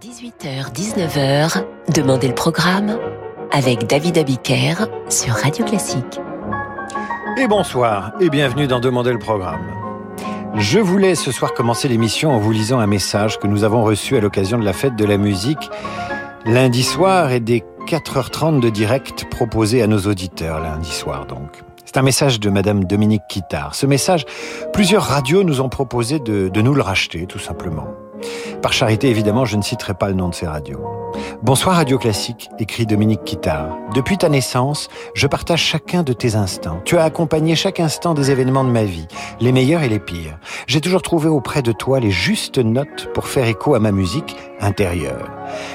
18h-19h, Demandez le programme avec David Abiker sur Radio Classique. Et bonsoir et bienvenue dans Demandez le programme. Je voulais ce soir commencer l'émission en vous lisant un message que nous avons reçu à l'occasion de la fête de la musique lundi soir et des 4h30 de direct proposés à nos auditeurs lundi soir donc. C'est un message de Madame Dominique Quittard. Ce message, plusieurs radios nous ont proposé de nous le racheter, tout simplement. Par charité, évidemment, je ne citerai pas le nom de ces radios. Bonsoir Radio Classique, écrit Dominique Quittard. Depuis ta naissance, je partage chacun de tes instants. Tu as accompagné chaque instant des événements de ma vie, les meilleurs et les pires. J'ai toujours trouvé auprès de toi les justes notes pour faire écho à ma musique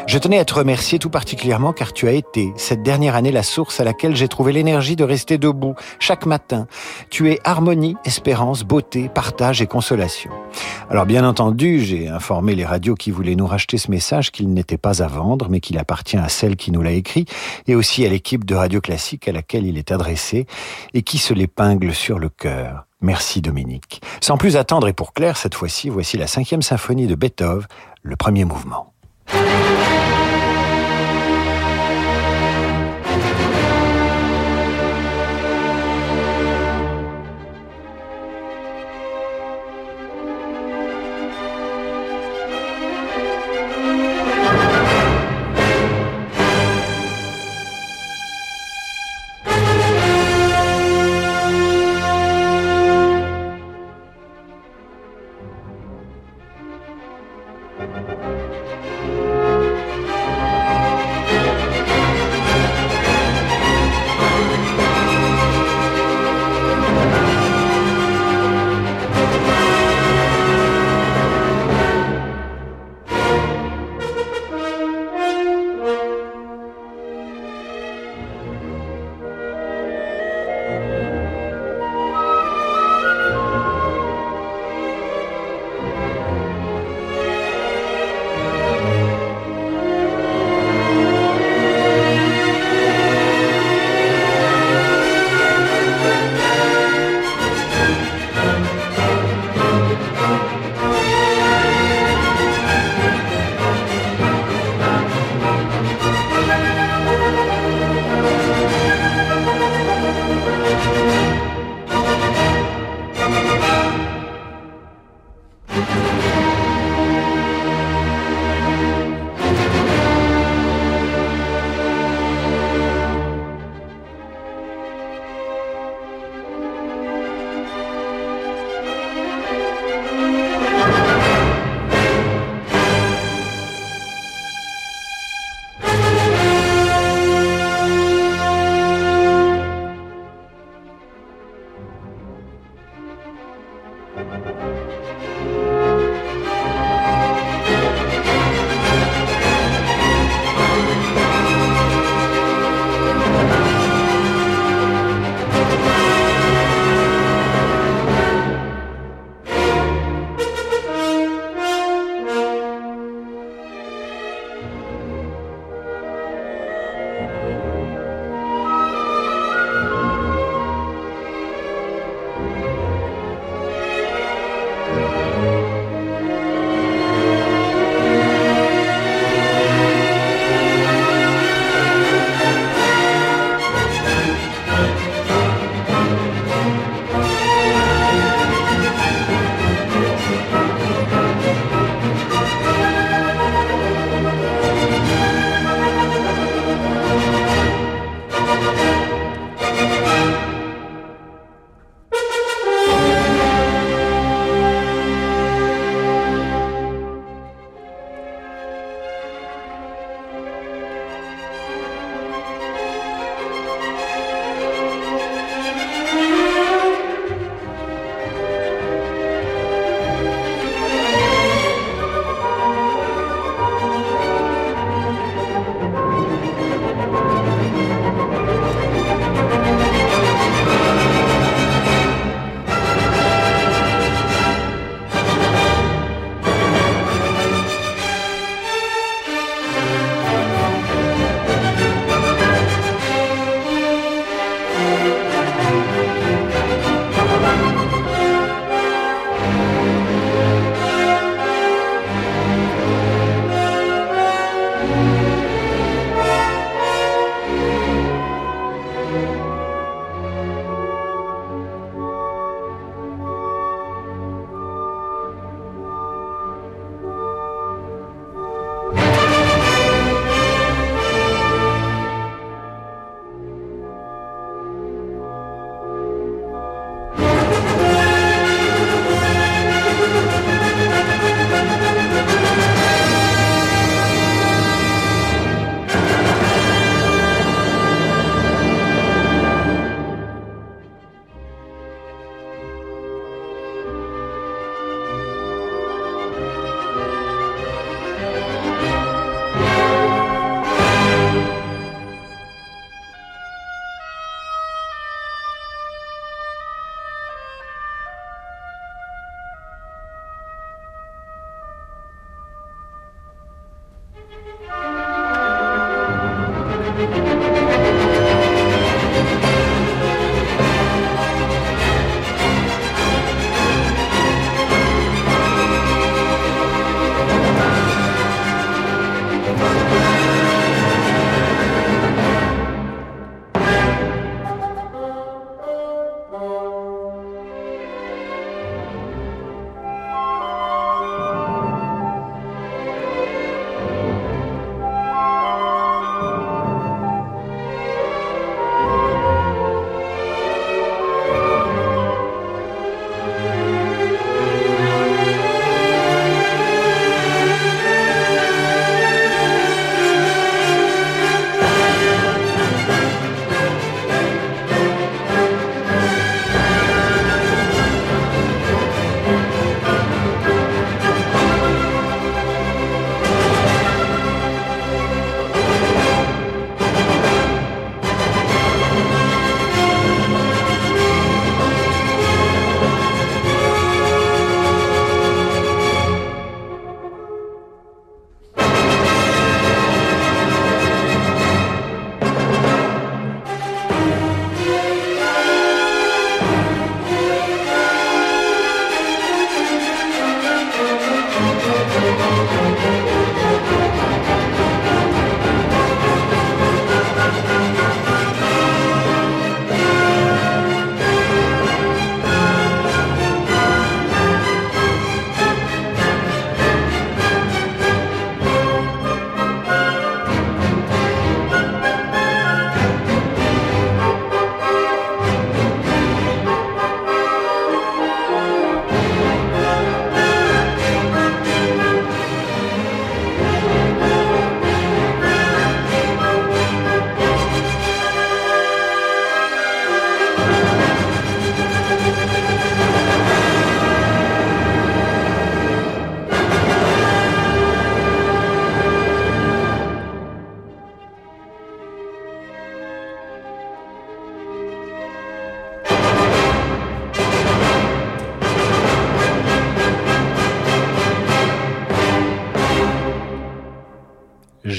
Je tenais à te remercier tout particulièrement car tu as été, cette dernière année, la source à laquelle j'ai trouvé l'énergie de rester debout chaque matin. Tu es harmonie, espérance, beauté, partage et consolation. Alors bien entendu, j'ai informé les radios qui voulaient nous racheter ce message qu'il n'était pas à vendre, mais qu'il appartient à celle qui nous l'a écrit, et aussi à l'équipe de Radio Classique à laquelle il est adressé, et qui se l'épingle sur le cœur. Merci Dominique. Sans plus attendre et pour Claire, cette fois-ci, voici la cinquième symphonie de Beethoven, le premier mouvement.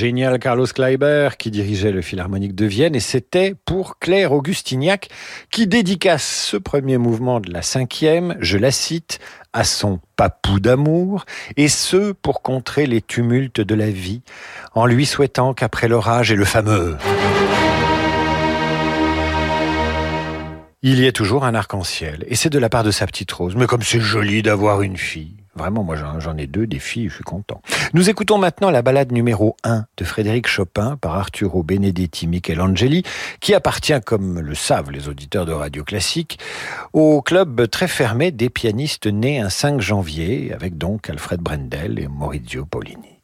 Génial Carlos Kleiber qui dirigeait le Philharmonique de Vienne et c'était pour Claire Augustignac qui dédicace ce premier mouvement de la cinquième, je la cite, à son papou d'amour et ce pour contrer les tumultes de la vie en lui souhaitant qu'après l'orage et le fameux il y ait toujours un arc-en-ciel et c'est de la part de sa petite rose. Mais comme c'est joli d'avoir une fille. Vraiment, moi j'en ai deux, des filles, je suis content. Nous écoutons maintenant la balade numéro 1 de Frédéric Chopin par Arturo Benedetti Michelangeli, qui appartient, comme le savent les auditeurs de Radio Classique, au club très fermé des pianistes nés un 5 janvier, avec donc Alfred Brendel et Maurizio Paulini.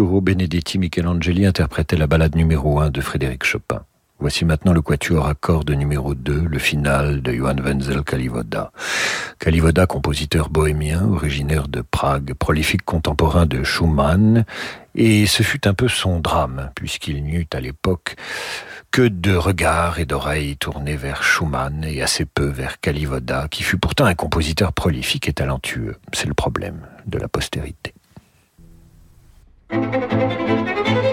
Benedetti Michelangeli interprétait la ballade numéro 1 de Frédéric Chopin. Voici maintenant le quatuor à cordes numéro 2, le final de Johann Wenzel Kalivoda. Kalivoda, compositeur bohémien, originaire de Prague, prolifique contemporain de Schumann, et ce fut un peu son drame, puisqu'il n'y eut à l'époque que de regards et d'oreilles tournés vers Schumann et assez peu vers Kalivoda, qui fut pourtant un compositeur prolifique et talentueux. C'est le problème de la postérité. なるほど。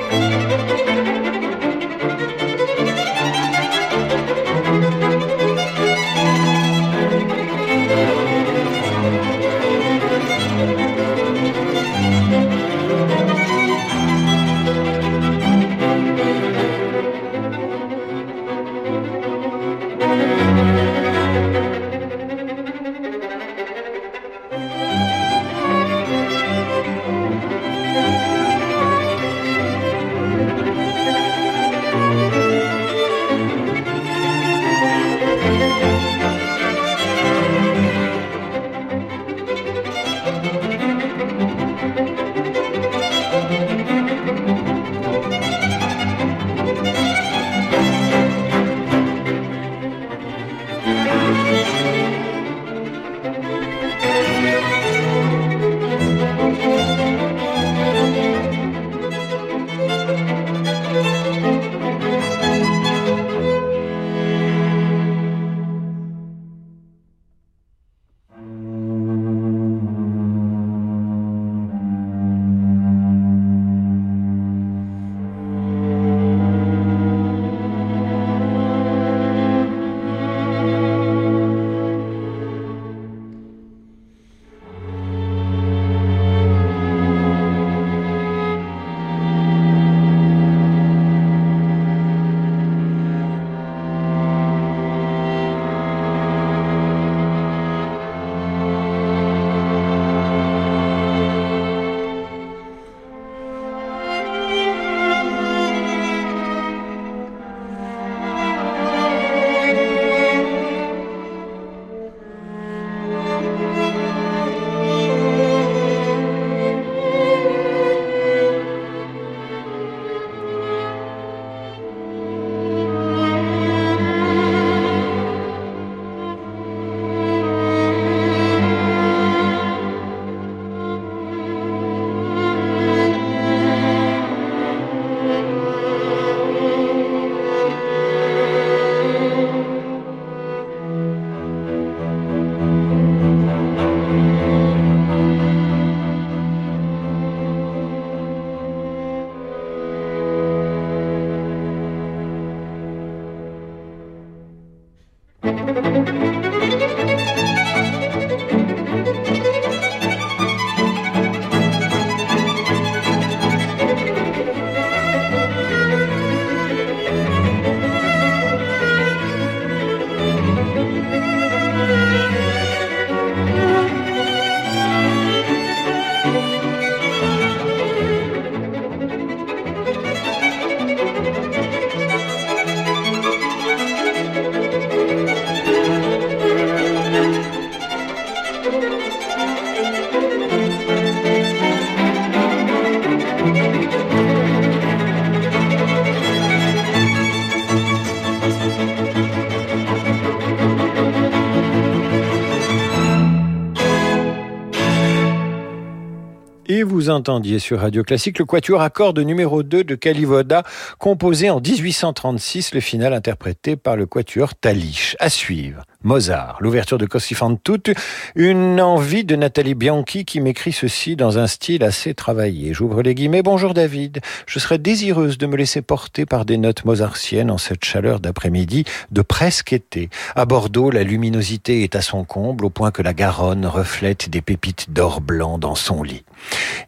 Entendiez sur Radio Classique le quatuor à cordes numéro 2 de Calivoda, composé en 1836, le final interprété par le quatuor Talich. À suivre, Mozart, l'ouverture de Così fan tutte, une envie de Nathalie Bianchi qui m'écrit ceci dans un style assez travaillé. J'ouvre les guillemets. Bonjour David, je serais désireuse de me laisser porter par des notes mozartiennes en cette chaleur d'après-midi de presque été. À Bordeaux, la luminosité est à son comble au point que la Garonne reflète des pépites d'or blanc dans son lit.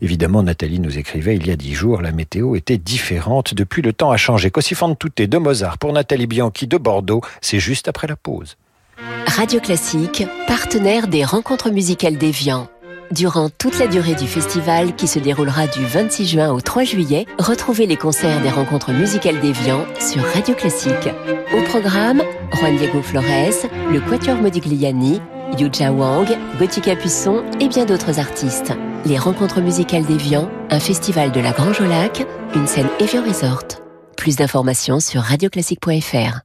Évidemment, Nathalie nous écrivait il y a dix jours, la météo était différente. Depuis, le temps a changé. Così fan tutte de Mozart pour Nathalie Bianchi de Bordeaux, c'est juste après la pause. Radio Classique, partenaire des rencontres musicales d'Evian. Durant toute la durée du festival qui se déroulera du 26 juin au 3 juillet, retrouvez les concerts des rencontres musicales d'Evian sur Radio Classique. Au programme, Juan Diego Flores, le Quatuor Modigliani, Yuja Wang, Gothica Puisson et bien d'autres artistes. Les rencontres musicales d'Evian, un festival de la Grange au Lac, une scène Evian Resort. Plus d'informations sur radioclassique.fr.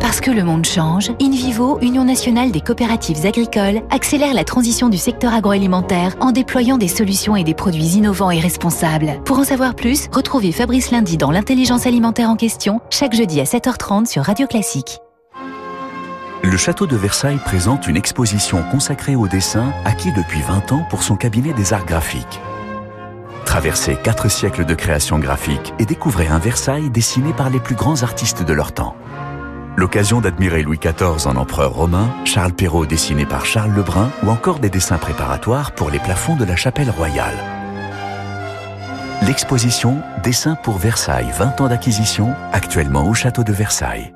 Parce que le monde change, InVivo, Union nationale des coopératives agricoles, accélère la transition du secteur agroalimentaire en déployant des solutions et des produits innovants et responsables. Pour en savoir plus, retrouvez Fabrice Lundi dans l'intelligence alimentaire en question, chaque jeudi à 7h30 sur Radio Classique. Le château de Versailles présente une exposition consacrée au dessin acquis depuis 20 ans pour son cabinet des arts graphiques. Traversez quatre siècles de création graphique et découvrez un Versailles dessiné par les plus grands artistes de leur temps. L'occasion d'admirer Louis XIV en empereur romain, Charles Perrault dessiné par Charles Lebrun ou encore des dessins préparatoires pour les plafonds de la chapelle royale. L'exposition Dessin pour Versailles 20 ans d'acquisition, actuellement au château de Versailles.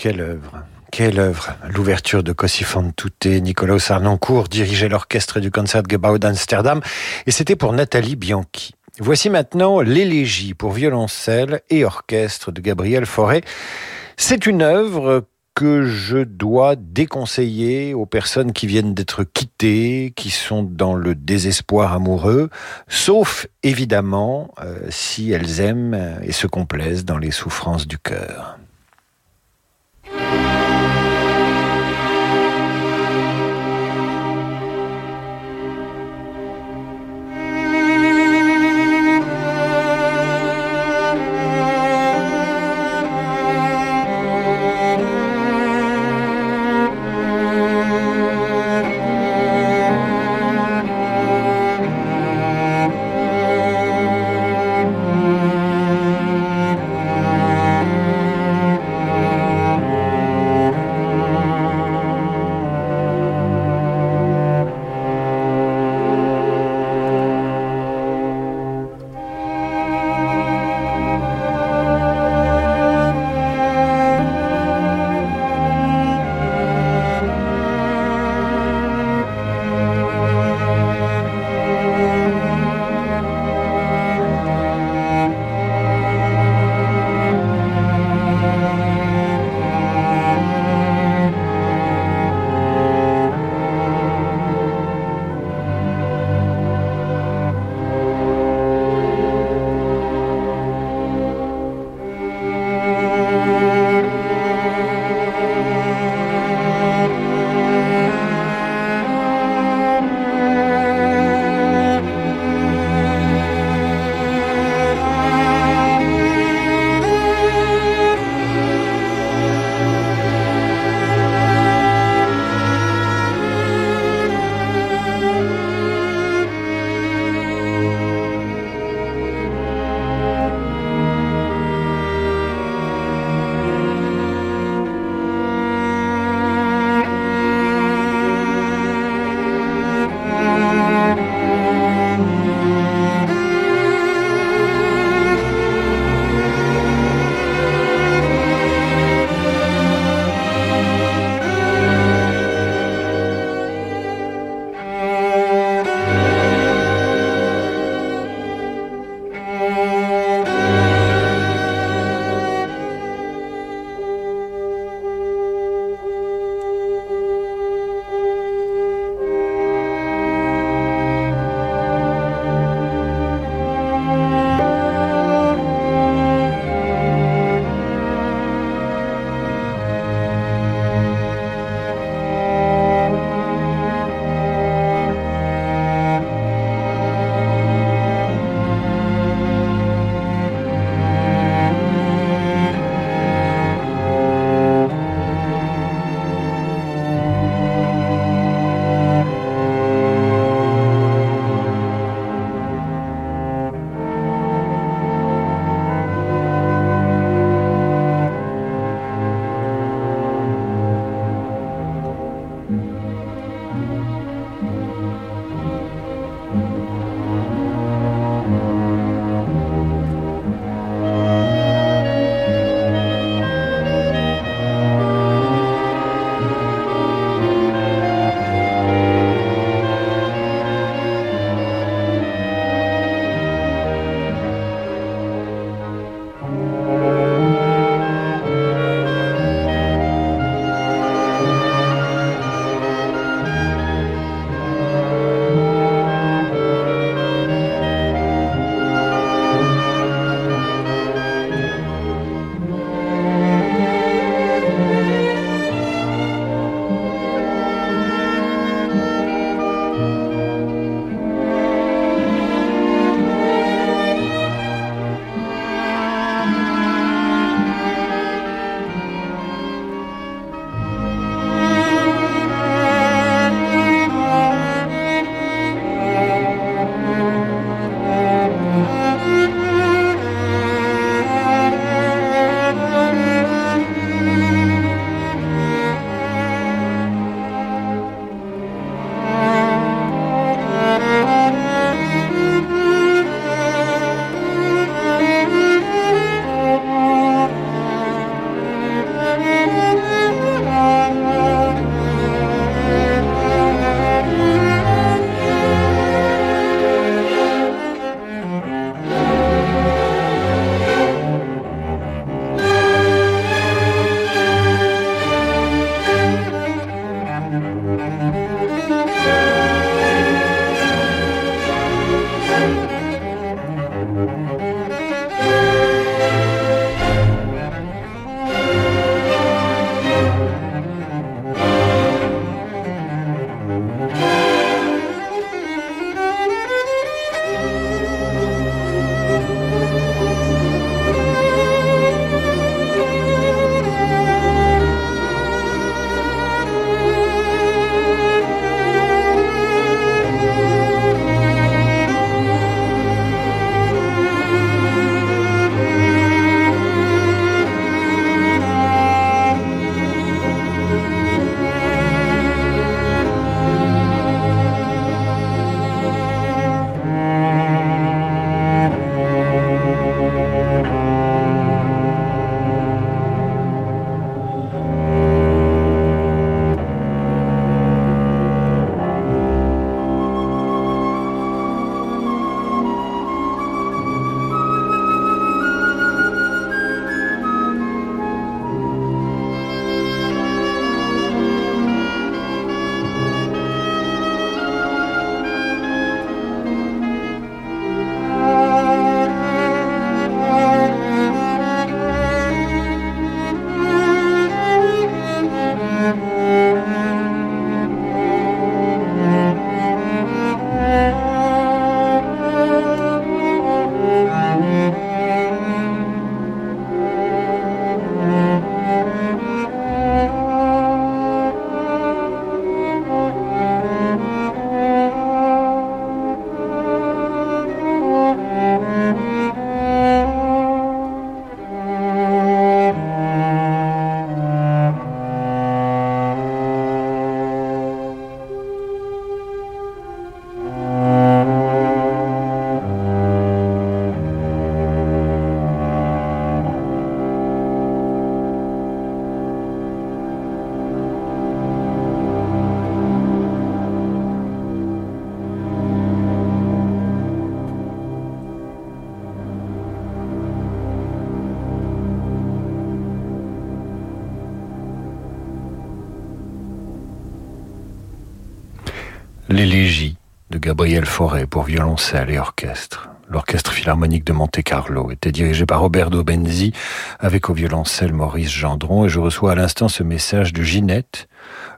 Quelle œuvre quelle œuvre L'ouverture de Così fan Nicolas Sarnoncourt dirigeait l'orchestre du Concertgebouw d'Amsterdam et c'était pour Nathalie Bianchi. Voici maintenant l'élégie pour violoncelle et orchestre de Gabriel Fauré. C'est une œuvre que je dois déconseiller aux personnes qui viennent d'être quittées, qui sont dans le désespoir amoureux, sauf évidemment euh, si elles aiment et se complaisent dans les souffrances du cœur. Gabriel Fauré pour violoncelle et orchestre. L'orchestre philharmonique de Monte-Carlo était dirigé par Roberto Benzi avec au violoncelle Maurice Gendron et je reçois à l'instant ce message de Ginette.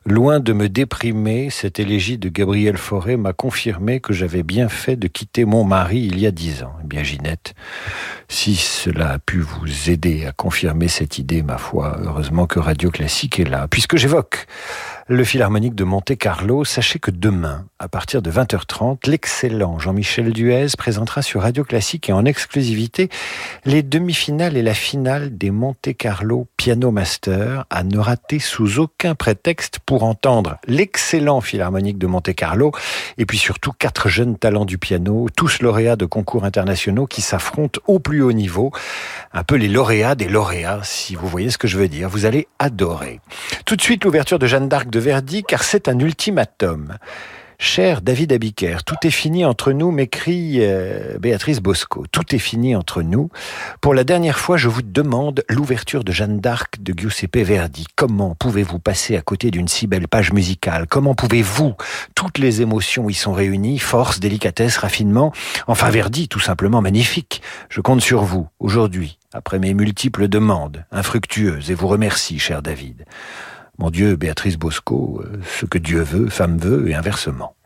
Loin de me déprimer, cette élégie de Gabriel Fauré m'a confirmé que j'avais bien fait de quitter mon mari il y a dix ans. Eh bien, Ginette, si cela a pu vous aider à confirmer cette idée, ma foi, heureusement que Radio Classique est là. Puisque j'évoque le Philharmonique de Monte-Carlo, sachez que demain, à partir de 20h30, l'excellent Jean-Michel Duez présentera sur Radio Classique et en exclusivité les demi-finales et la finale des Monte-Carlo Piano Master à ne rater sous aucun prétexte pour entendre l'excellent Philharmonique de Monte-Carlo et puis surtout quatre jeunes talents du piano, tous lauréats de concours internationaux qui s'affrontent au plus haut niveau. Un peu les lauréats des lauréats, si vous voyez ce que je veux dire. Vous allez adorer. Tout de suite, l'ouverture de Jeanne d'Arc de Verdi, car c'est un ultimatum. Cher David Abiker, tout est fini entre nous, m'écrit euh, Béatrice Bosco. Tout est fini entre nous. Pour la dernière fois, je vous demande l'ouverture de Jeanne d'Arc de Giuseppe Verdi. Comment pouvez-vous passer à côté d'une si belle page musicale? Comment pouvez-vous? Toutes les émotions y sont réunies, force, délicatesse, raffinement. Enfin, Verdi, tout simplement magnifique. Je compte sur vous, aujourd'hui, après mes multiples demandes, infructueuses, et vous remercie, cher David. Mon Dieu, Béatrice Bosco, euh, ce que Dieu veut, femme veut, et inversement.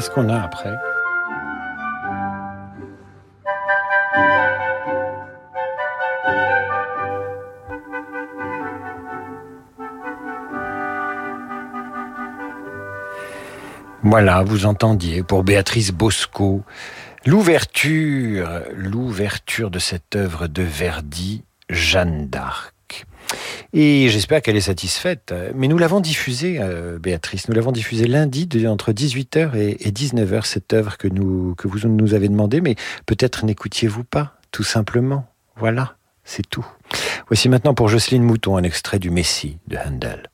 Qu'est-ce qu'on a après? Voilà, vous entendiez, pour Béatrice Bosco, l'ouverture, l'ouverture de cette œuvre de Verdi, Jeanne d'Arc. Et j'espère qu'elle est satisfaite. Mais nous l'avons diffusée, euh, Béatrice, nous l'avons diffusée lundi entre 18h et 19h, cette œuvre que, nous, que vous nous avez demandé, mais peut-être n'écoutiez-vous pas, tout simplement. Voilà, c'est tout. Voici maintenant pour Jocelyne Mouton un extrait du Messie de Handel.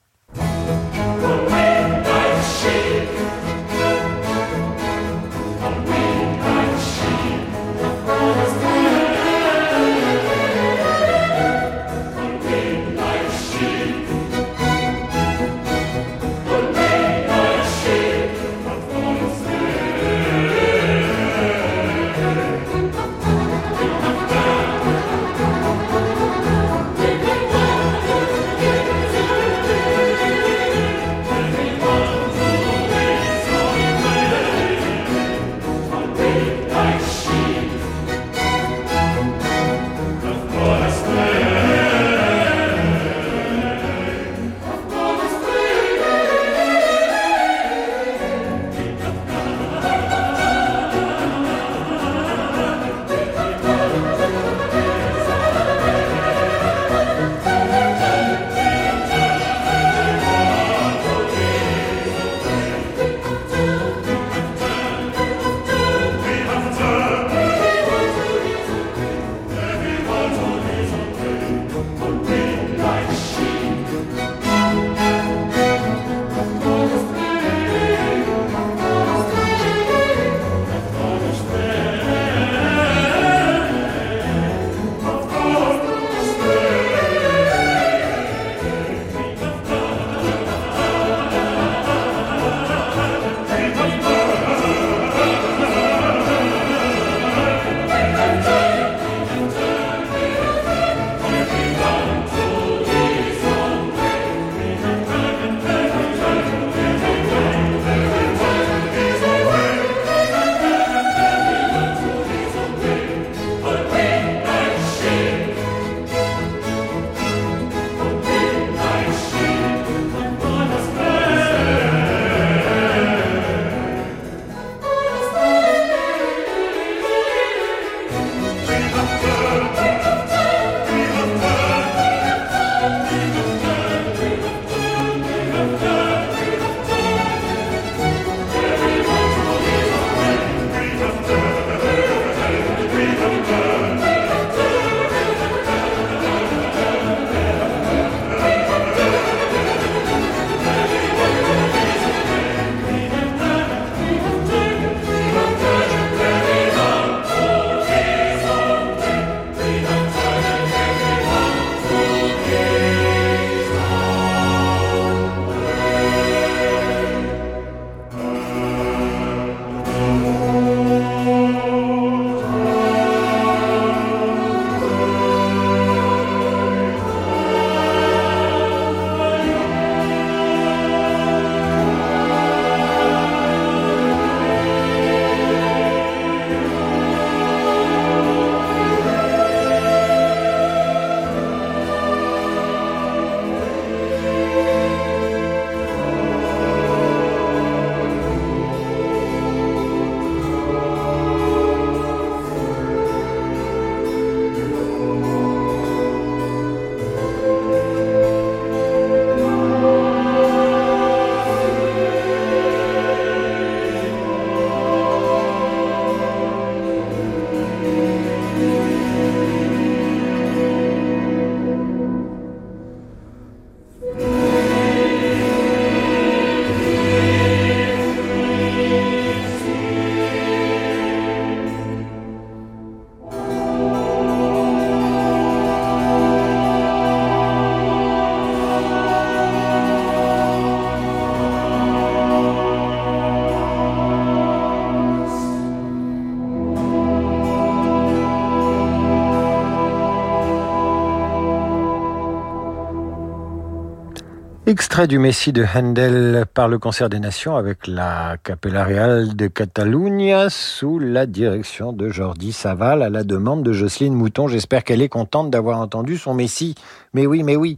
Extrait du Messie de Handel par le Concert des Nations avec la Capella Real de Catalunya sous la direction de Jordi Saval à la demande de Jocelyne Mouton. J'espère qu'elle est contente d'avoir entendu son Messie. Mais oui, mais oui.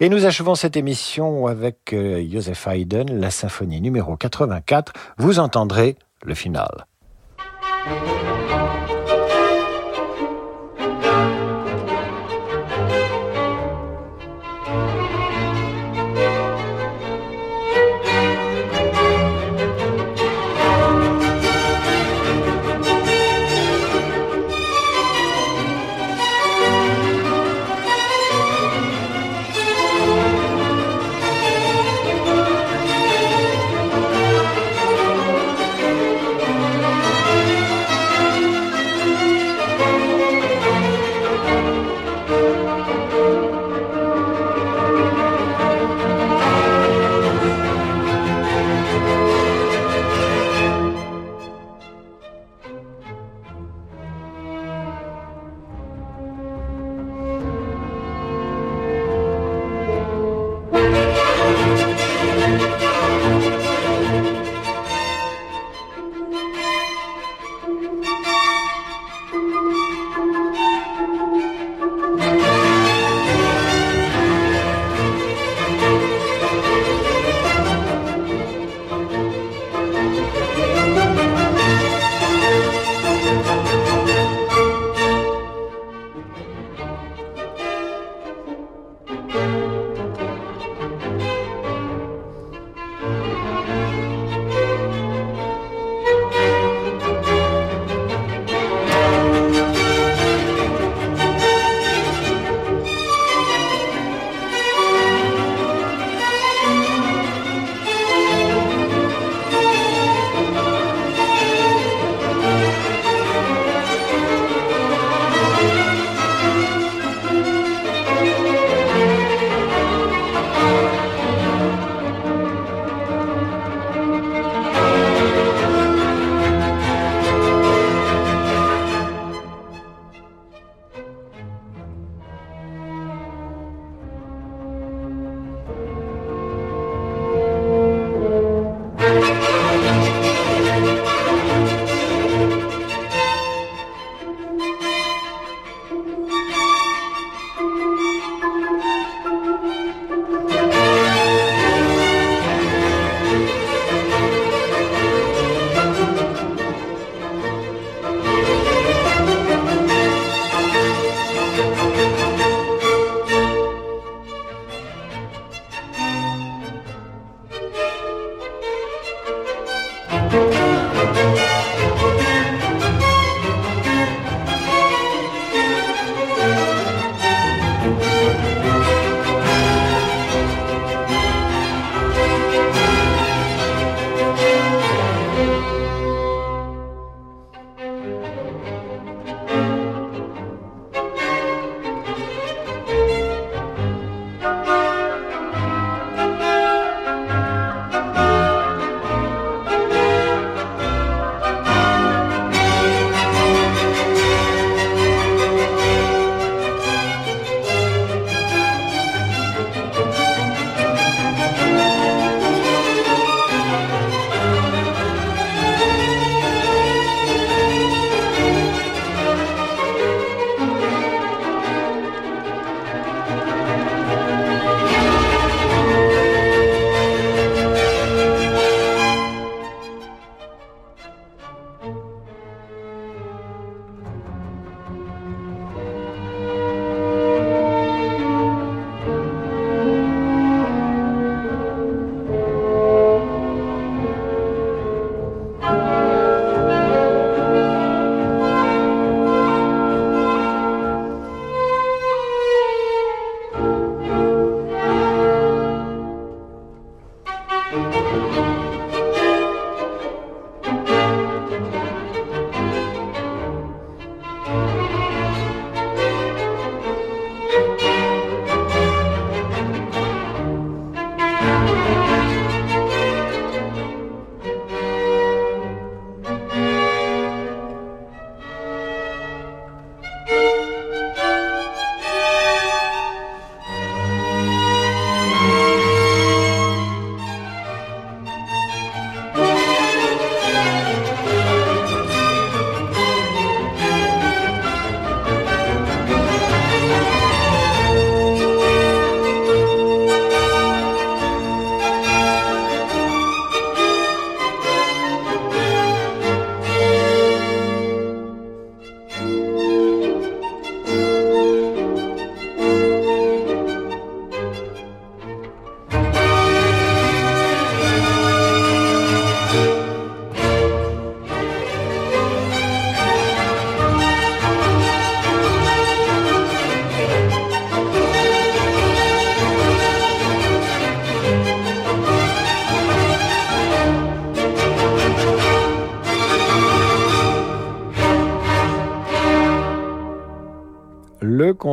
Et nous achevons cette émission avec euh, Joseph Haydn, la symphonie numéro 84. Vous entendrez le final.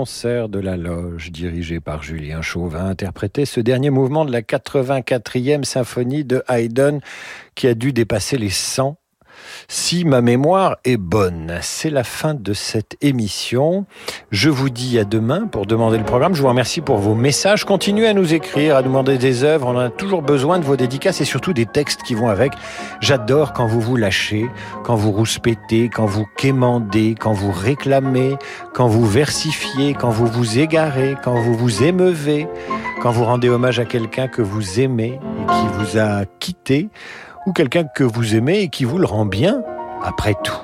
Concert de la loge dirigé par Julien Chauvin interprétait ce dernier mouvement de la 84e symphonie de Haydn qui a dû dépasser les 100 si ma mémoire est bonne. C'est la fin de cette émission. Je vous dis à demain pour demander le programme. Je vous remercie pour vos messages. Continuez à nous écrire, à demander des œuvres. On a toujours besoin de vos dédicaces et surtout des textes qui vont avec. J'adore quand vous vous lâchez, quand vous rouspétez, quand vous quémandez, quand vous réclamez, quand vous versifiez, quand vous vous égarez, quand vous vous émeuvez, quand vous rendez hommage à quelqu'un que vous aimez et qui vous a quitté ou quelqu'un que vous aimez et qui vous le rend bien après tout.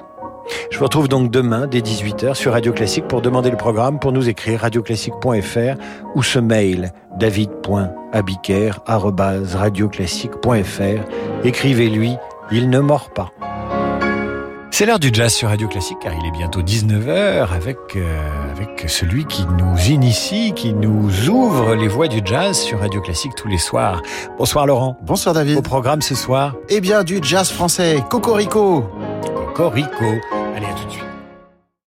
Je vous retrouve donc demain dès 18h sur Radio Classique pour demander le programme, pour nous écrire radioclassique.fr ou ce mail david.abiker.radioclassique.fr. Écrivez-lui, il ne mord pas. C'est l'heure du jazz sur Radio Classique car il est bientôt 19h avec, euh, avec celui qui nous initie, qui nous ouvre les voies du jazz sur Radio Classique tous les soirs. Bonsoir Laurent. Bonsoir David. Au programme ce soir Eh bien du jazz français, Cocorico. Cocorico. Allez à tout de suite.